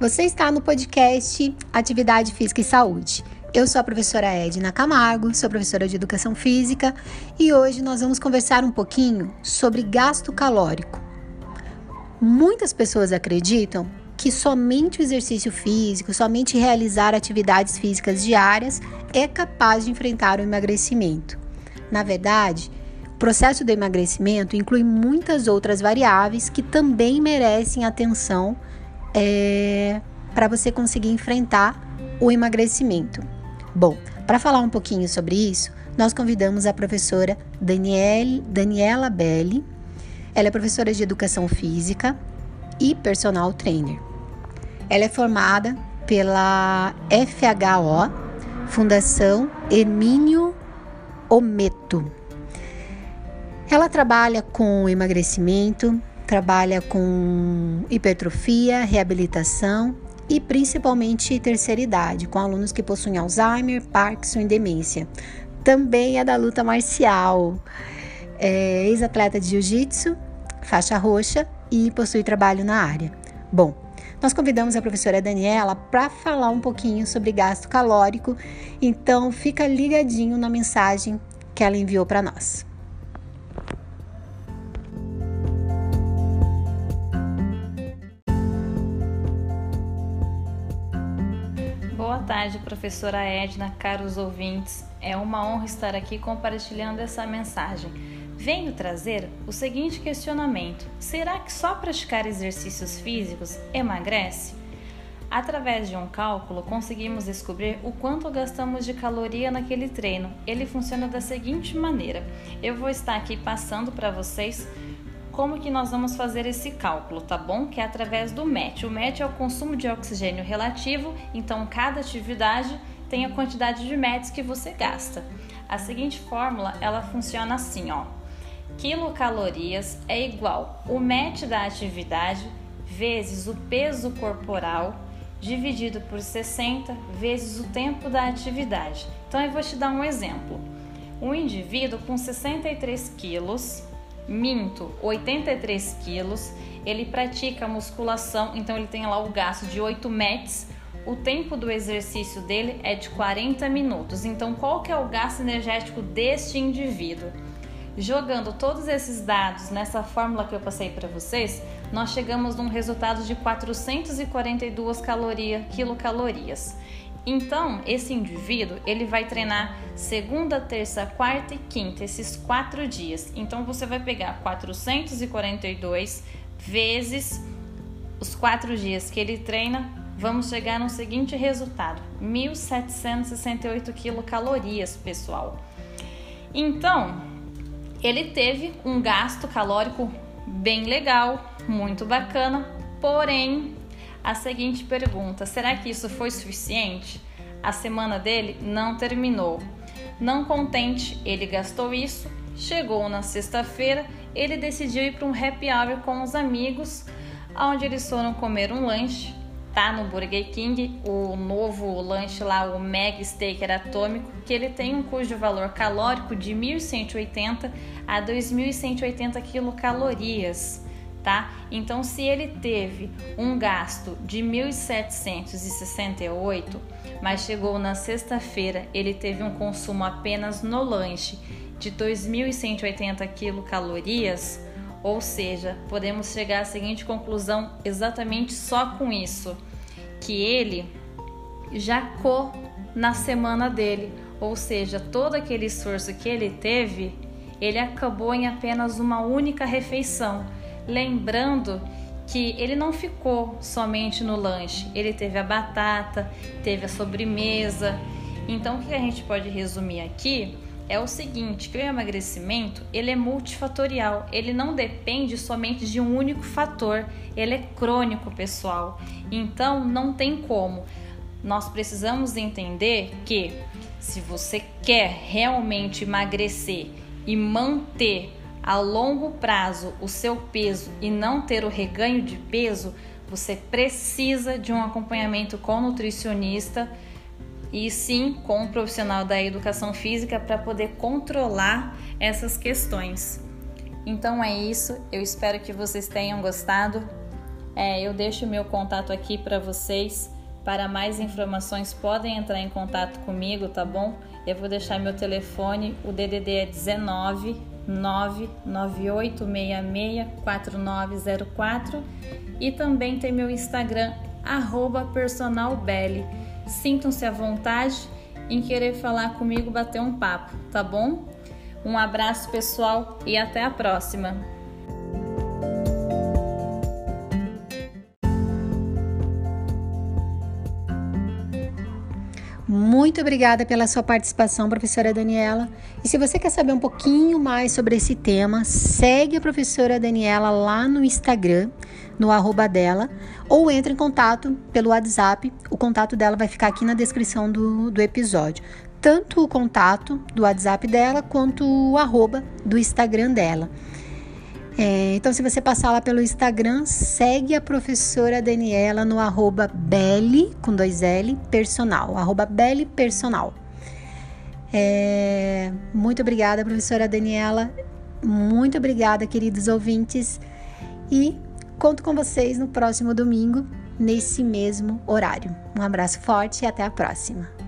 Você está no podcast Atividade Física e Saúde. Eu sou a professora Edna Camargo, sou professora de Educação Física e hoje nós vamos conversar um pouquinho sobre gasto calórico. Muitas pessoas acreditam que somente o exercício físico, somente realizar atividades físicas diárias é capaz de enfrentar o emagrecimento. Na verdade, o processo do emagrecimento inclui muitas outras variáveis que também merecem atenção é, para você conseguir enfrentar o emagrecimento. Bom, para falar um pouquinho sobre isso, nós convidamos a professora Daniele, Daniela Belli. Ela é professora de educação física e personal trainer. Ela é formada pela FHO, Fundação Hermínio Ometo. Ela trabalha com emagrecimento, trabalha com hipertrofia, reabilitação e principalmente terceira idade, com alunos que possuem Alzheimer, Parkinson e demência. Também é da luta marcial, é ex-atleta de jiu-jitsu, faixa roxa e possui trabalho na área. Bom, nós convidamos a professora Daniela para falar um pouquinho sobre gasto calórico, então fica ligadinho na mensagem que ela enviou para nós. Tarde, professora Edna, caros ouvintes. É uma honra estar aqui compartilhando essa mensagem. Venho trazer o seguinte questionamento: será que só praticar exercícios físicos emagrece? Através de um cálculo, conseguimos descobrir o quanto gastamos de caloria naquele treino. Ele funciona da seguinte maneira: eu vou estar aqui passando para vocês como que nós vamos fazer esse cálculo, tá bom? Que é através do MET. O MET é o consumo de oxigênio relativo, então cada atividade tem a quantidade de METs que você gasta. A seguinte fórmula, ela funciona assim, ó. Quilocalorias é igual o MET da atividade vezes o peso corporal dividido por 60 vezes o tempo da atividade. Então eu vou te dar um exemplo. Um indivíduo com 63 quilos minto, 83 quilos. Ele pratica musculação, então ele tem lá o gasto de 8 METs. O tempo do exercício dele é de 40 minutos. Então, qual que é o gasto energético deste indivíduo? Jogando todos esses dados nessa fórmula que eu passei para vocês, nós chegamos num resultado de 442 caloria, quilocalorias. Então, esse indivíduo ele vai treinar segunda, terça, quarta e quinta, esses quatro dias. Então, você vai pegar 442 vezes os quatro dias que ele treina, vamos chegar no seguinte resultado: 1.768 quilocalorias, pessoal. Então, ele teve um gasto calórico bem legal, muito bacana, porém a seguinte pergunta: será que isso foi suficiente? A semana dele não terminou. Não contente, ele gastou isso. Chegou na sexta-feira, ele decidiu ir para um happy hour com os amigos, onde eles foram comer um lanche, tá? No Burger King, o novo lanche lá, o Mega Steaker Atômico, que ele tem um cujo valor calórico de 1.180 a 2.180 quilocalorias tá? Então, se ele teve um gasto de 1.768, mas chegou na sexta-feira, ele teve um consumo apenas no lanche de 2.180 quilocalorias, ou seja, podemos chegar à seguinte conclusão exatamente só com isso, que ele jacou na semana dele, ou seja, todo aquele esforço que ele teve, ele acabou em apenas uma única refeição lembrando que ele não ficou somente no lanche, ele teve a batata, teve a sobremesa. Então, o que a gente pode resumir aqui é o seguinte, que o emagrecimento, ele é multifatorial, ele não depende somente de um único fator, ele é crônico, pessoal. Então, não tem como. Nós precisamos entender que se você quer realmente emagrecer e manter a longo prazo o seu peso e não ter o reganho de peso, você precisa de um acompanhamento com nutricionista e sim com um profissional da educação física para poder controlar essas questões. Então é isso, eu espero que vocês tenham gostado. É, eu deixo meu contato aqui para vocês. Para mais informações, podem entrar em contato comigo, tá bom? Eu vou deixar meu telefone, o DDD é 19 998664904 e também tem meu Instagram, personalbelly. Sintam-se à vontade em querer falar comigo, bater um papo, tá bom? Um abraço pessoal e até a próxima! Muito obrigada pela sua participação, professora Daniela. E se você quer saber um pouquinho mais sobre esse tema, segue a professora Daniela lá no Instagram, no arroba dela, ou entre em contato pelo WhatsApp. O contato dela vai ficar aqui na descrição do, do episódio. Tanto o contato do WhatsApp dela quanto o arroba do Instagram dela. É, então, se você passar lá pelo Instagram, segue a professora Daniela no arroba Belly, com dois L, personal, arroba Belly Personal. É, muito obrigada, professora Daniela. Muito obrigada, queridos ouvintes. E conto com vocês no próximo domingo, nesse mesmo horário. Um abraço forte e até a próxima.